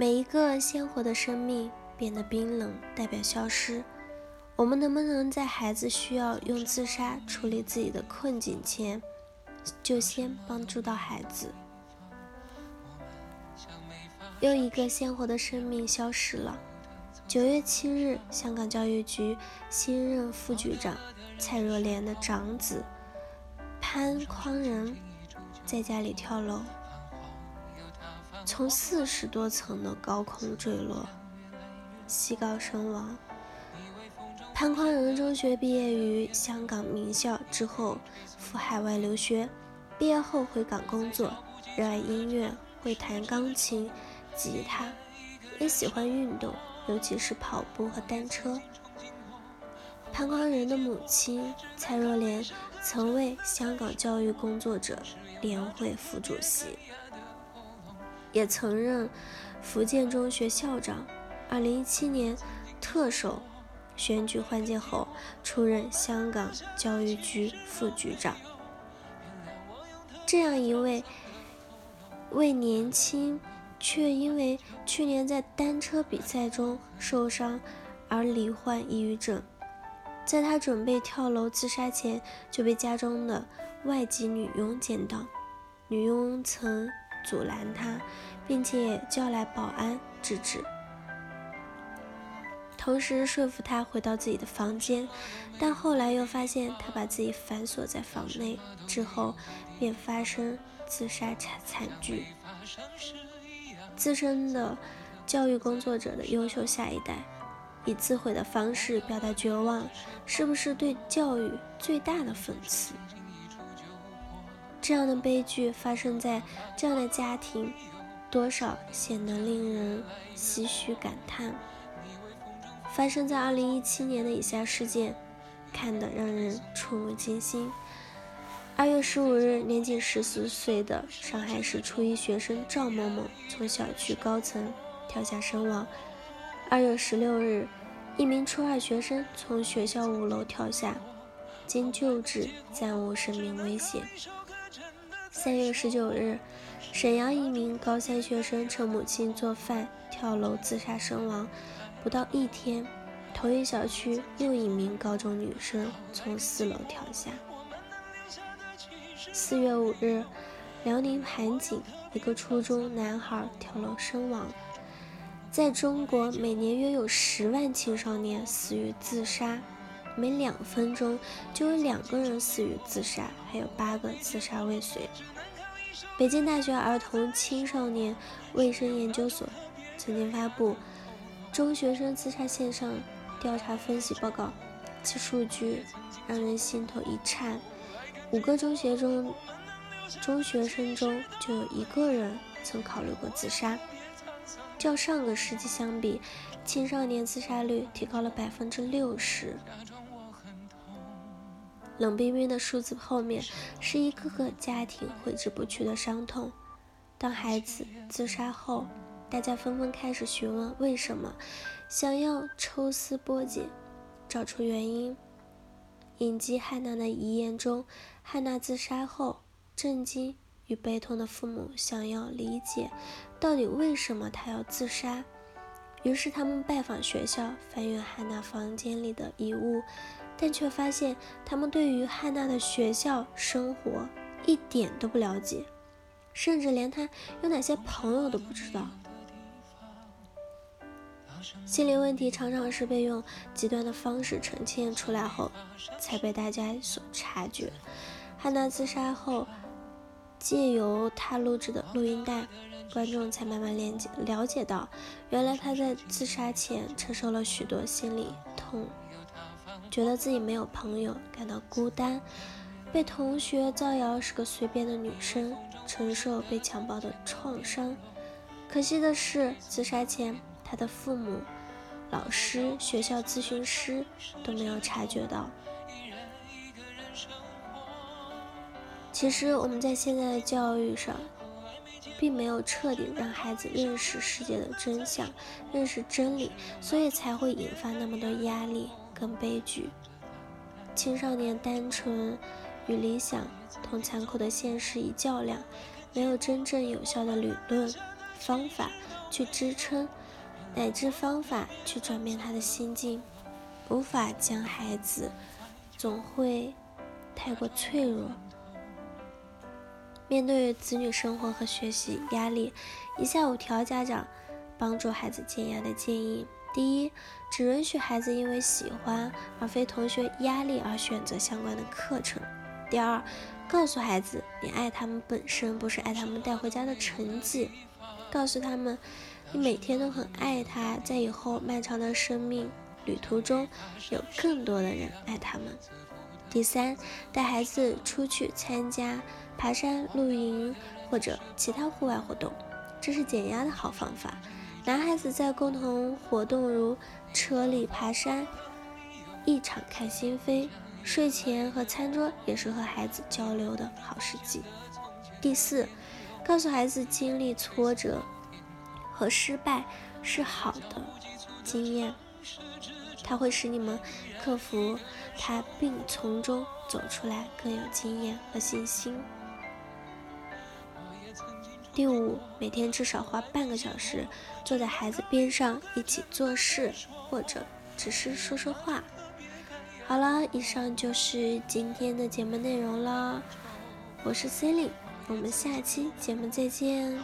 每一个鲜活的生命变得冰冷，代表消失。我们能不能在孩子需要用自杀处理自己的困境前，就先帮助到孩子？又一个鲜活的生命消失了。九月七日，香港教育局新任副局长蔡若莲的长子潘匡仁在家里跳楼。从四十多层的高空坠落，西高身亡。潘匡仁中学毕业于香港名校之后赴海外留学，毕业后回港工作，热爱音乐，会弹钢琴、吉他，也喜欢运动，尤其是跑步和单车。潘光仁的母亲蔡若莲曾为香港教育工作者联会副主席。也曾任福建中学校长。二零一七年特首选举换届后，出任香港教育局副局长。这样一位为年轻却因为去年在单车比赛中受伤而罹患抑郁症，在他准备跳楼自杀前，就被家中的外籍女佣捡到。女佣曾。阻拦他，并且叫来保安制止，同时说服他回到自己的房间。但后来又发现他把自己反锁在房内，之后便发生自杀惨惨剧。自身的教育工作者的优秀下一代，以自毁的方式表达绝望，是不是对教育最大的讽刺？这样的悲剧发生在这样的家庭，多少显得令人唏嘘感叹。发生在二零一七年的以下事件，看得让人触目惊心。二月十五日，年仅十四岁的上海市初一学生赵某某从小区高层跳下身亡。二月十六日，一名初二学生从学校五楼跳下，经救治暂无生命危险。三月十九日，沈阳一名高三学生趁母亲做饭跳楼自杀身亡。不到一天，同一小区又一名高中女生从四楼跳下。四月五日，辽宁盘锦一个初中男孩跳楼身亡。在中国，每年约有十万青少年死于自杀，每两分钟就有两个人死于自杀，还有八个自杀未遂。北京大学儿童青少年卫生研究所曾经发布中学生自杀线上调查分析报告，其数据让人心头一颤。五个中学中中学生中就有一个人曾考虑过自杀。较上个世纪相比，青少年自杀率提高了百分之六十。冷冰冰的数字后面，是一个个家庭挥之不去的伤痛。当孩子自杀后，大家纷纷开始询问为什么，想要抽丝剥茧，找出原因。影集《汉娜的遗言》中，汉娜自杀后，震惊与悲痛的父母想要理解，到底为什么她要自杀。于是他们拜访学校，翻阅汉娜房间里的遗物。但却发现，他们对于汉娜的学校生活一点都不了解，甚至连她有哪些朋友都不知道。心理问题常常是被用极端的方式呈现出来后，才被大家所察觉。汉娜自杀后，借由她录制的录音带，观众才慢慢了解了解到，原来她在自杀前承受了许多心理痛。觉得自己没有朋友，感到孤单，被同学造谣是个随便的女生，承受被强暴的创伤。可惜的是，自杀前，他的父母、老师、学校咨询师都没有察觉到。其实，我们在现在的教育上，并没有彻底让孩子认识世界的真相，认识真理，所以才会引发那么多压力。更悲剧，青少年单纯与理想同残酷的现实一较量，没有真正有效的理论方法去支撑，乃至方法去转变他的心境，无法将孩子总会太过脆弱。面对子女生活和学习压力，以下五条家长帮助孩子减压的建议：第一，只允许孩子因为喜欢而非同学压力而选择相关的课程；第二，告诉孩子你爱他们本身，不是爱他们带回家的成绩；告诉他们你每天都很爱他，在以后漫长的生命旅途中，有更多的人爱他们。第三，带孩子出去参加。爬山、露营或者其他户外活动，这是减压的好方法。男孩子在共同活动如车里爬山，一场开心扉。睡前和餐桌也是和孩子交流的好时机。第四，告诉孩子经历挫折和失败是好的经验，它会使你们克服它，并从中走出来更有经验和信心。第五，每天至少花半个小时坐在孩子边上一起做事，或者只是说说话。好了，以上就是今天的节目内容了。我是 c e l i n e 我们下期节目再见。